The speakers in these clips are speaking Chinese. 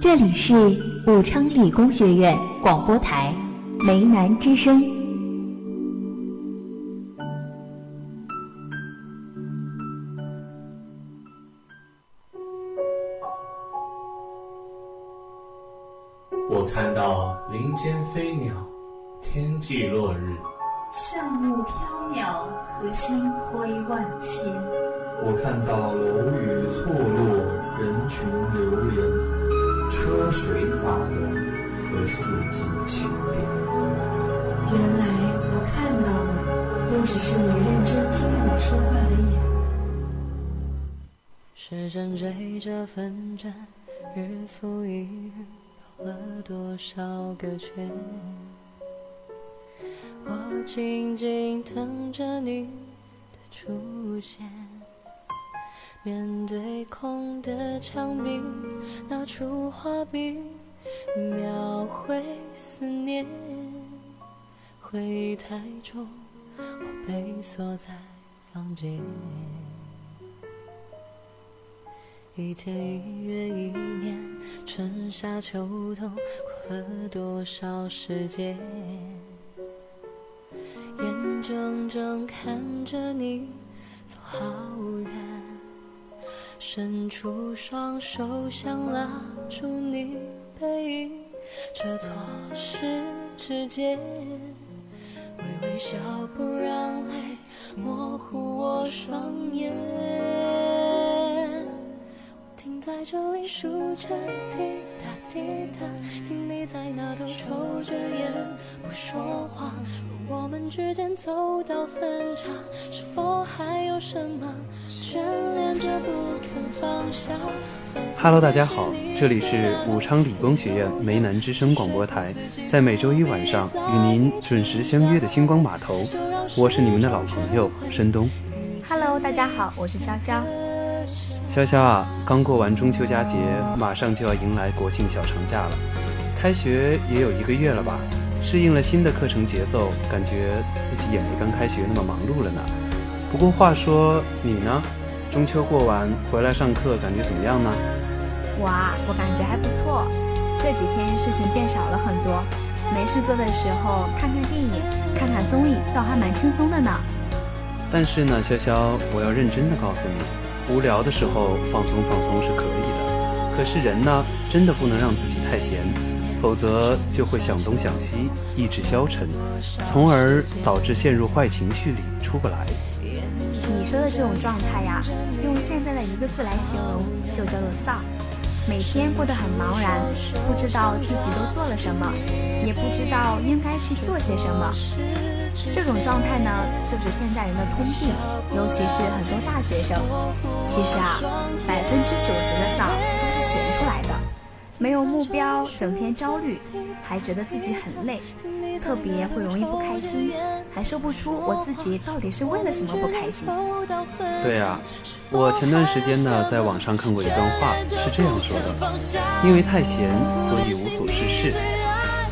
这里是武昌理工学院广播台梅南之声。原来我看到的，都只是你认真听我说话的眼。时针追着分针，日复一日绕。了多少个圈？我静静等着你的出现。面对空的墙壁，拿出画笔，描绘思念。回忆太重，我被锁在房间。一天一月一年，春夏秋冬，过了多少时间？眼睁睁看着你走好远，伸出双手想拉住你背影，这错失之间，微微笑不让泪模糊我双眼。停在这里数着滴答滴答，听你在那头抽着烟不说话。我们之间走到分岔，是否还有什么？Hello，大家好，这里是武昌理工学院梅南之声广播台，在每周一晚上与您准时相约的星光码头，我是你们的老朋友申东。Hello，大家好，我是潇潇。潇潇啊，刚过完中秋佳节，马上就要迎来国庆小长假了。开学也有一个月了吧？适应了新的课程节奏，感觉自己也没刚开学那么忙碌了呢。不过话说你呢？中秋过完回来上课，感觉怎么样呢？我啊，我感觉还不错。这几天事情变少了很多，没事做的时候看看电影、看看综艺，倒还蛮轻松的呢。但是呢，潇潇，我要认真的告诉你。无聊的时候放松放松是可以的，可是人呢，真的不能让自己太闲，否则就会想东想西，意志消沉，从而导致陷入坏情绪里出不来。说的这种状态呀，用现在的一个字来形容，就叫做丧。每天过得很茫然，不知道自己都做了什么，也不知道应该去做些什么。这种状态呢，就是现在人的通病，尤其是很多大学生。其实啊，百分之九十的丧都是闲出来的，没有目标，整天焦虑，还觉得自己很累，特别会容易不开心，还说不出我自己到底是为了什么不开心。对啊，我前段时间呢，在网上看过一段话，是这样说的：因为太闲，所以无所事事。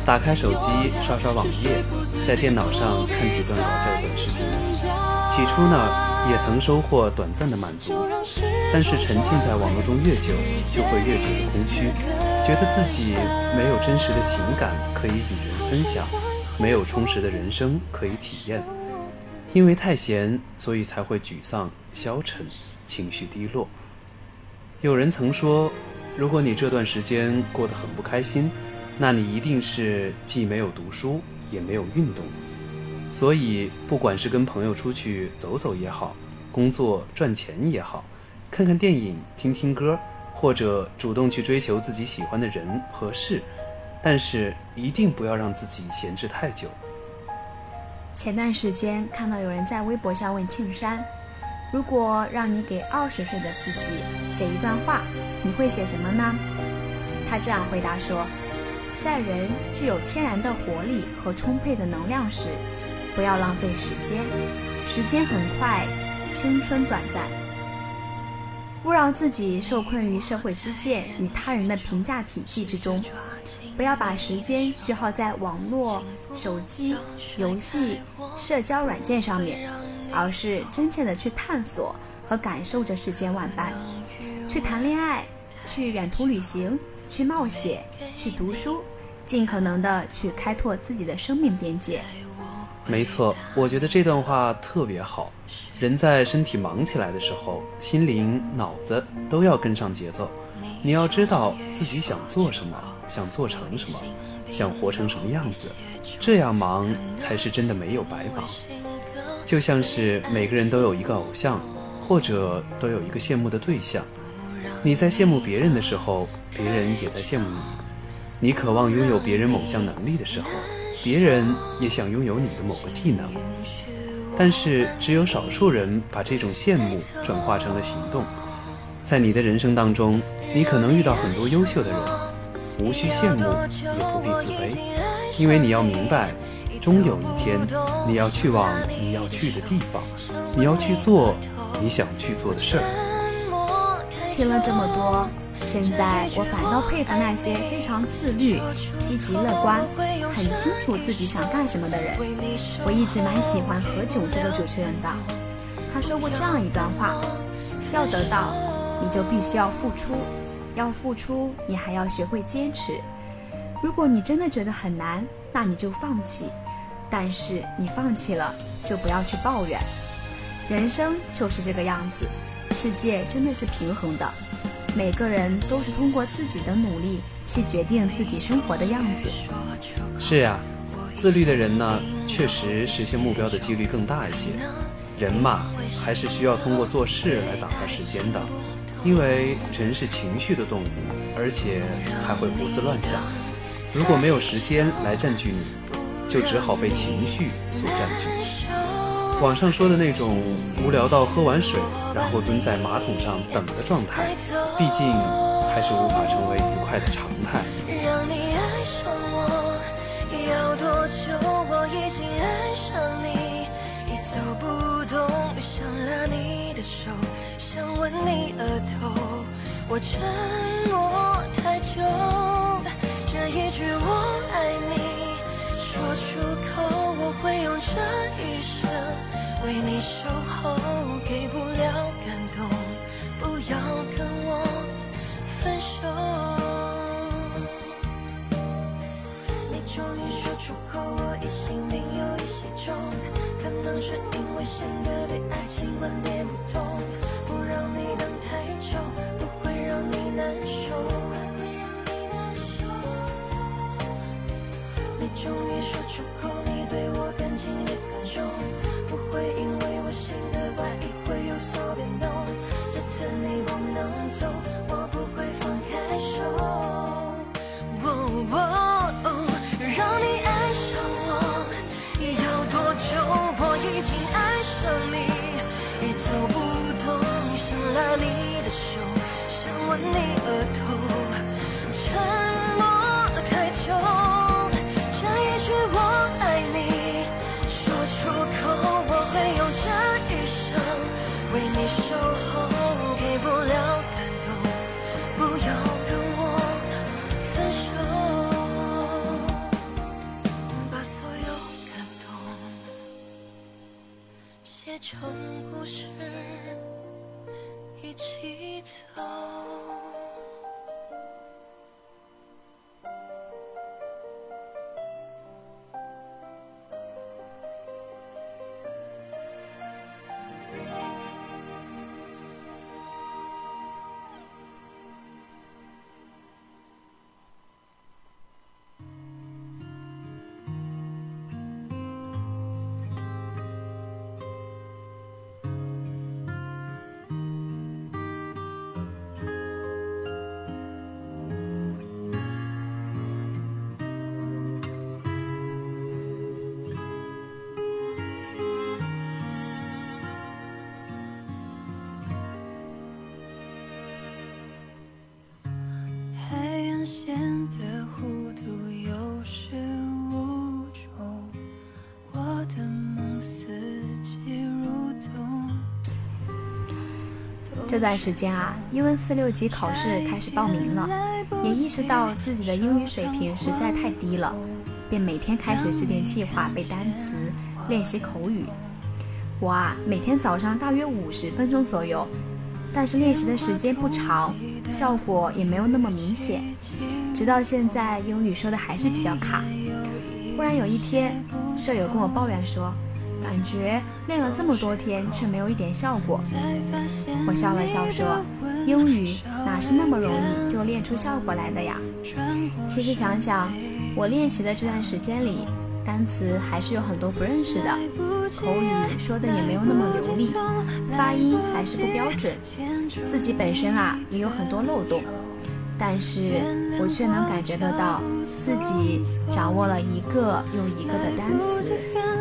打开手机刷刷网页，在电脑上看几段搞笑的短视频。起初呢，也曾收获短暂的满足，但是沉浸在网络中越久，就会越觉得空虚，觉得自己没有真实的情感可以与人分享，没有充实的人生可以体验。因为太闲，所以才会沮丧、消沉、情绪低落。有人曾说，如果你这段时间过得很不开心，那你一定是既没有读书，也没有运动，所以不管是跟朋友出去走走也好，工作赚钱也好，看看电影、听听歌，或者主动去追求自己喜欢的人和事，但是一定不要让自己闲置太久。前段时间看到有人在微博上问庆山：“如果让你给二十岁的自己写一段话，你会写什么呢？”他这样回答说。在人具有天然的活力和充沛的能量时，不要浪费时间。时间很快，青春短暂。勿让自己受困于社会之见与他人的评价体系之中。不要把时间虚耗在网络、手机、游戏、社交软件上面，而是真切的去探索和感受着世间万般。去谈恋爱，去远途旅行。去冒险，去读书，尽可能的去开拓自己的生命边界。没错，我觉得这段话特别好。人在身体忙起来的时候，心灵、脑子都要跟上节奏。你要知道自己想做什么，想做成什么，想活成什么样子，这样忙才是真的没有白忙。就像是每个人都有一个偶像，或者都有一个羡慕的对象。你在羡慕别人的时候，别人也在羡慕你。你渴望拥有别人某项能力的时候。别人也想拥有你的某个技能，但是只有少数人把这种羡慕转化成了行动。在你的人生当中，你可能遇到很多优秀的人，无需羡慕，也不必自卑，因为你要明白，终有一天，你要去往你要去的地方，你要去做你想去做的事儿。听了这么多。现在我反倒佩服那些非常自律、积极乐观、很清楚自己想干什么的人。我一直蛮喜欢何炅这个主持人的，他说过这样一段话：要得到，你就必须要付出；要付出，你还要学会坚持。如果你真的觉得很难，那你就放弃。但是你放弃了，就不要去抱怨。人生就是这个样子，世界真的是平衡的。每个人都是通过自己的努力去决定自己生活的样子。是呀，自律的人呢，确实实现目标的几率更大一些。人嘛，还是需要通过做事来打发时间的，因为人是情绪的动物，而且还会胡思乱想。如果没有时间来占据你，就只好被情绪所占据。网上说的那种无聊到喝完水，然后蹲在马桶上等的状态，毕竟还是无法成为愉快的常态。让你爱上我，要多久？我已经爱上你，一走不动，想拉你的手，想吻你额头。我沉默太久，这一句我爱你，说出口，我会用这一生。为你守候，给不了感动，不要跟我分手。你终于说出口，我已心里有一些重，可能是因为性格对爱情观念不同，不让你等太久，终于说出口，你对我感情也很重。不会因为我性格怪异会有所变动，这次你不能走，我不会放开手。让你爱上我要多久？我已经爱上你，已走不动，想拉你的手，想吻你额头，成故事，这段时间啊，英文四六级考试开始报名了，也意识到自己的英语水平实在太低了，便每天开始制定计划背单词、练习口语。我啊，每天早上大约五十分钟左右，但是练习的时间不长，效果也没有那么明显。直到现在，英语说的还是比较卡。忽然有一天，舍友跟我抱怨说，感觉练了这么多天却没有一点效果。我笑了笑说，英语哪是那么容易就练出效果来的呀？其实想想，我练习的这段时间里，单词还是有很多不认识的，口语说的也没有那么流利，发音还是不标准，自己本身啊也有很多漏洞。但是我却能感觉得到，自己掌握了一个又一个的单词，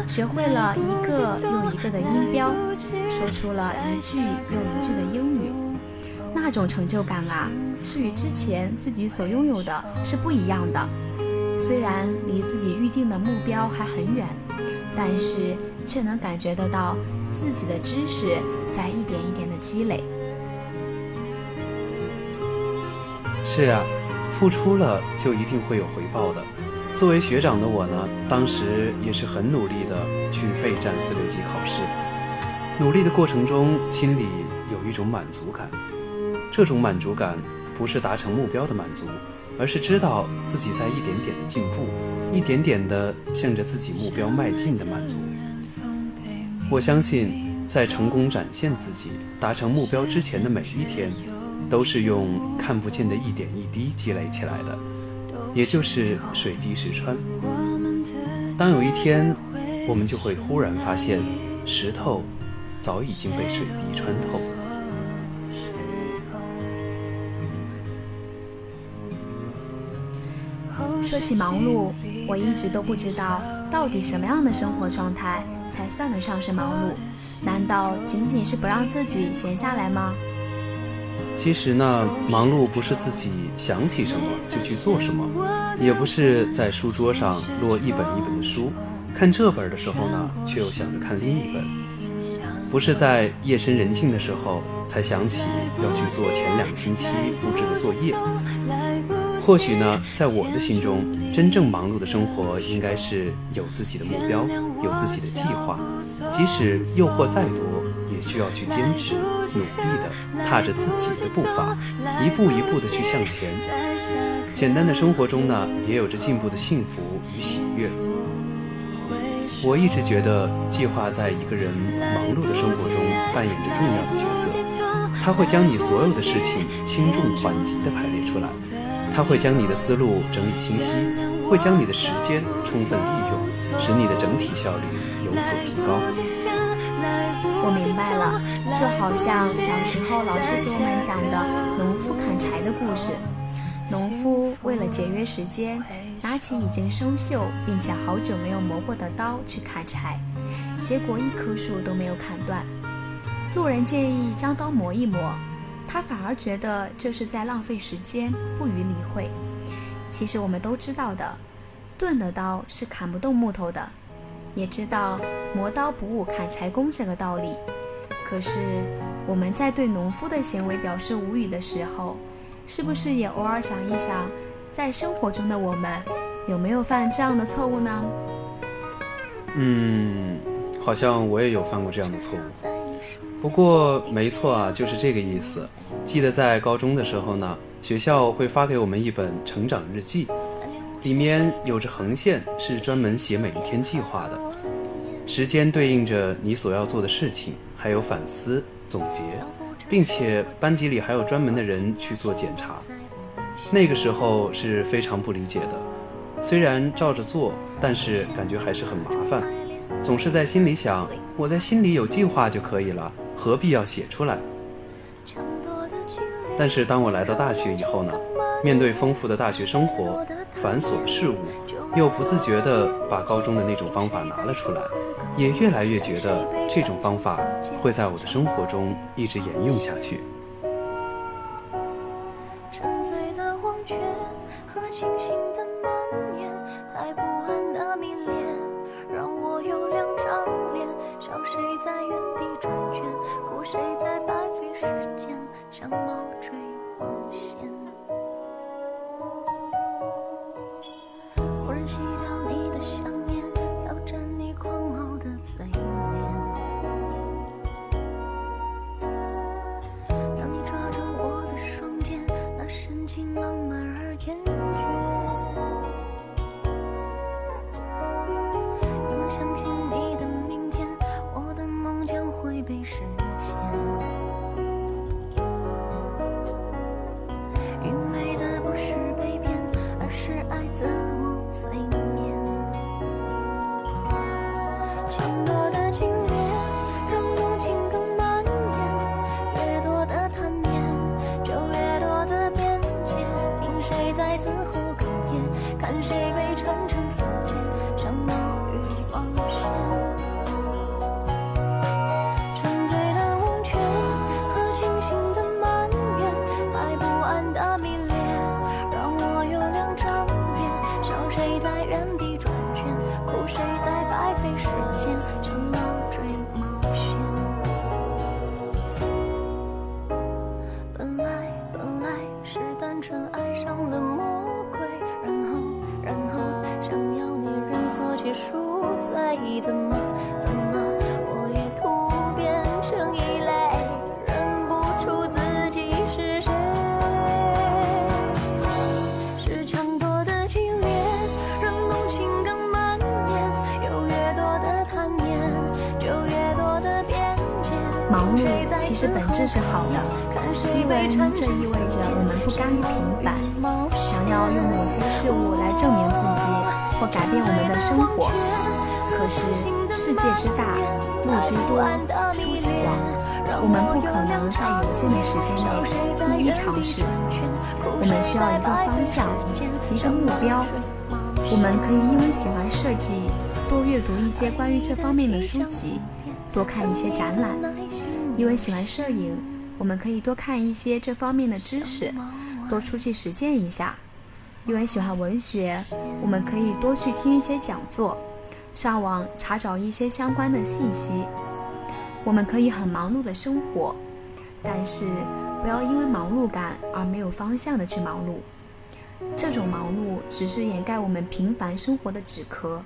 学会了一个又一个的音标，说出了一句又一句的英语，那种成就感啊，是与之前自己所拥有的是不一样的。虽然离自己预定的目标还很远，但是却能感觉得到自己的知识在一点一点的积累。是啊，付出了就一定会有回报的。作为学长的我呢，当时也是很努力的去备战四六级考试。努力的过程中，心里有一种满足感。这种满足感不是达成目标的满足，而是知道自己在一点点的进步，一点点的向着自己目标迈进的满足。我相信，在成功展现自己、达成目标之前的每一天。都是用看不见的一点一滴积累起来的，也就是水滴石穿。当有一天，我们就会忽然发现，石头早已经被水滴穿透。说起忙碌，我一直都不知道到底什么样的生活状态才算得上是忙碌？难道仅仅是不让自己闲下来吗？其实呢，忙碌不是自己想起什么就去做什么，也不是在书桌上摞一本一本的书，看这本的时候呢，却又想着看另一本，不是在夜深人静的时候才想起要去做前两个星期布置的作业。或许呢，在我的心中，真正忙碌的生活应该是有自己的目标，有自己的计划，即使诱惑再多，也需要去坚持。努力的踏着自己的步伐，一步一步的去向前。简单的生活中呢，也有着进步的幸福与喜悦。我一直觉得，计划在一个人忙碌的生活中扮演着重要的角色。它会将你所有的事情轻重缓急的排列出来，它会将你的思路整理清晰，会将你的时间充分利用，使你的整体效率有所提高。我明白了，就好像小时候老师给我们讲的农夫砍柴的故事。农夫为了节约时间，拿起已经生锈并且好久没有磨过的刀去砍柴，结果一棵树都没有砍断。路人建议将刀磨一磨，他反而觉得这是在浪费时间，不予理会。其实我们都知道的，钝的刀是砍不动木头的。也知道磨刀不误砍柴工这个道理，可是我们在对农夫的行为表示无语的时候，是不是也偶尔想一想，在生活中的我们有没有犯这样的错误呢？嗯，好像我也有犯过这样的错误。不过没错啊，就是这个意思。记得在高中的时候呢，学校会发给我们一本成长日记。里面有着横线，是专门写每一天计划的，时间对应着你所要做的事情，还有反思总结，并且班级里还有专门的人去做检查。那个时候是非常不理解的，虽然照着做，但是感觉还是很麻烦，总是在心里想，我在心里有计划就可以了，何必要写出来？但是当我来到大学以后呢，面对丰富的大学生活。繁琐的事物，又不自觉地把高中的那种方法拿了出来，也越来越觉得这种方法会在我的生活中一直沿用下去。实本质是好的，因为这意味着我们不甘于平凡，想要用某些事物来证明自己或改变我们的生活。可是世界之大，路之多，书之广，我们不可能在有限的时间内一一尝试。我们需要一个方向，一个目标。我们可以因为喜欢设计，多阅读一些关于这方面的书籍，多看一些展览；因为喜欢摄影，我们可以多看一些这方面的知识，多出去实践一下；因为喜欢文学，我们可以多去听一些讲座，上网查找一些相关的信息。我们可以很忙碌的生活，但是不要因为忙碌感而没有方向的去忙碌。这种忙碌只是掩盖我们平凡生活的纸壳。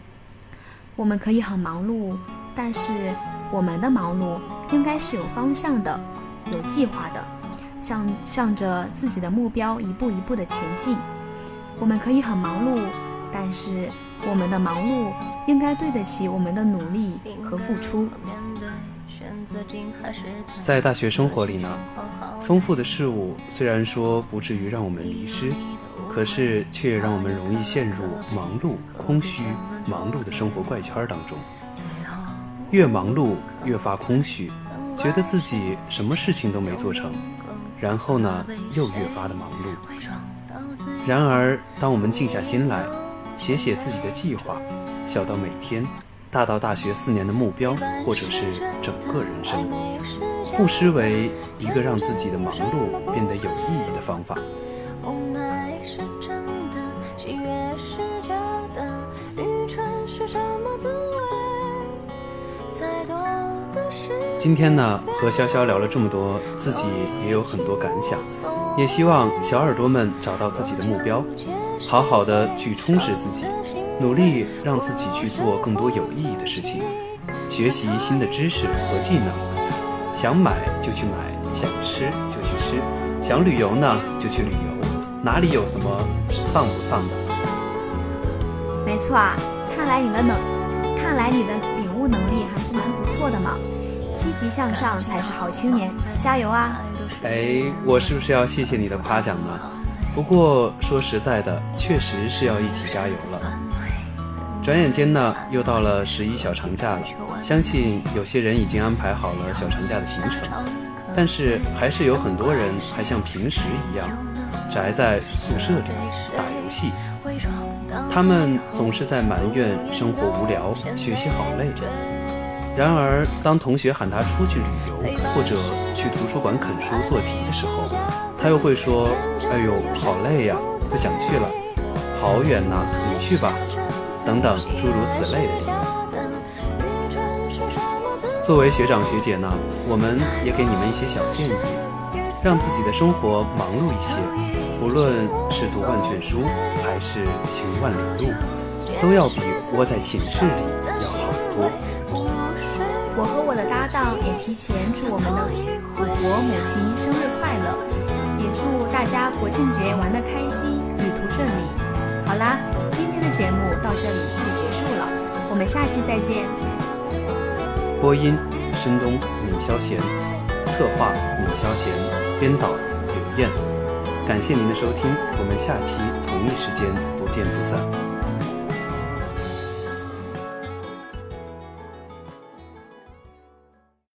我们可以很忙碌，但是我们的忙碌应该是有方向的、有计划的，向向着自己的目标一步一步的前进。我们可以很忙碌，但是我们的忙碌应该对得起我们的努力和付出。在大学生活里呢，丰富的事物虽然说不至于让我们迷失。可是，却让我们容易陷入忙碌、空虚、忙碌的生活怪圈当中。越忙碌，越发空虚，觉得自己什么事情都没做成，然后呢，又越发的忙碌。然而，当我们静下心来，写写自己的计划，小到每天，大到大学四年的目标，或者是整个人生，不失为一个让自己的忙碌变得有意义的方法。今天呢，和潇潇聊了这么多，自己也有很多感想，也希望小耳朵们找到自己的目标，好好的去充实自己，努力让自己去做更多有意义的事情，学习新的知识和技能，想买就去买，想吃就去吃，想旅游呢就去旅游，哪里有什么丧不丧的？没错啊，看来你的能，看来你的领悟能力还是蛮不错的嘛。积极向上才是好青年，加油啊！哎，我是不是要谢谢你的夸奖呢？不过说实在的，确实是要一起加油了。转眼间呢，又到了十一小长假了，相信有些人已经安排好了小长假的行程，但是还是有很多人还像平时一样宅在宿舍里打游戏。他们总是在埋怨生活无聊，学习好累。然而，当同学喊他出去旅游或者去图书馆啃书做题的时候，他又会说：“哎呦，好累呀，不想去了，好远呐，你去吧。”等等诸如此类的理由。作为学长学姐呢，我们也给你们一些小建议，让自己的生活忙碌一些，不论是读万卷书还是行万里路，都要比窝在寝室里要好得多。也提前祝我们的祖国母亲生日快乐，也祝大家国庆节玩得开心，旅途顺利。好啦，今天的节目到这里就结束了，我们下期再见。播音：申东、闵霄贤，策划：闵霄贤，编导：刘燕。感谢您的收听，我们下期同一时间不见不散。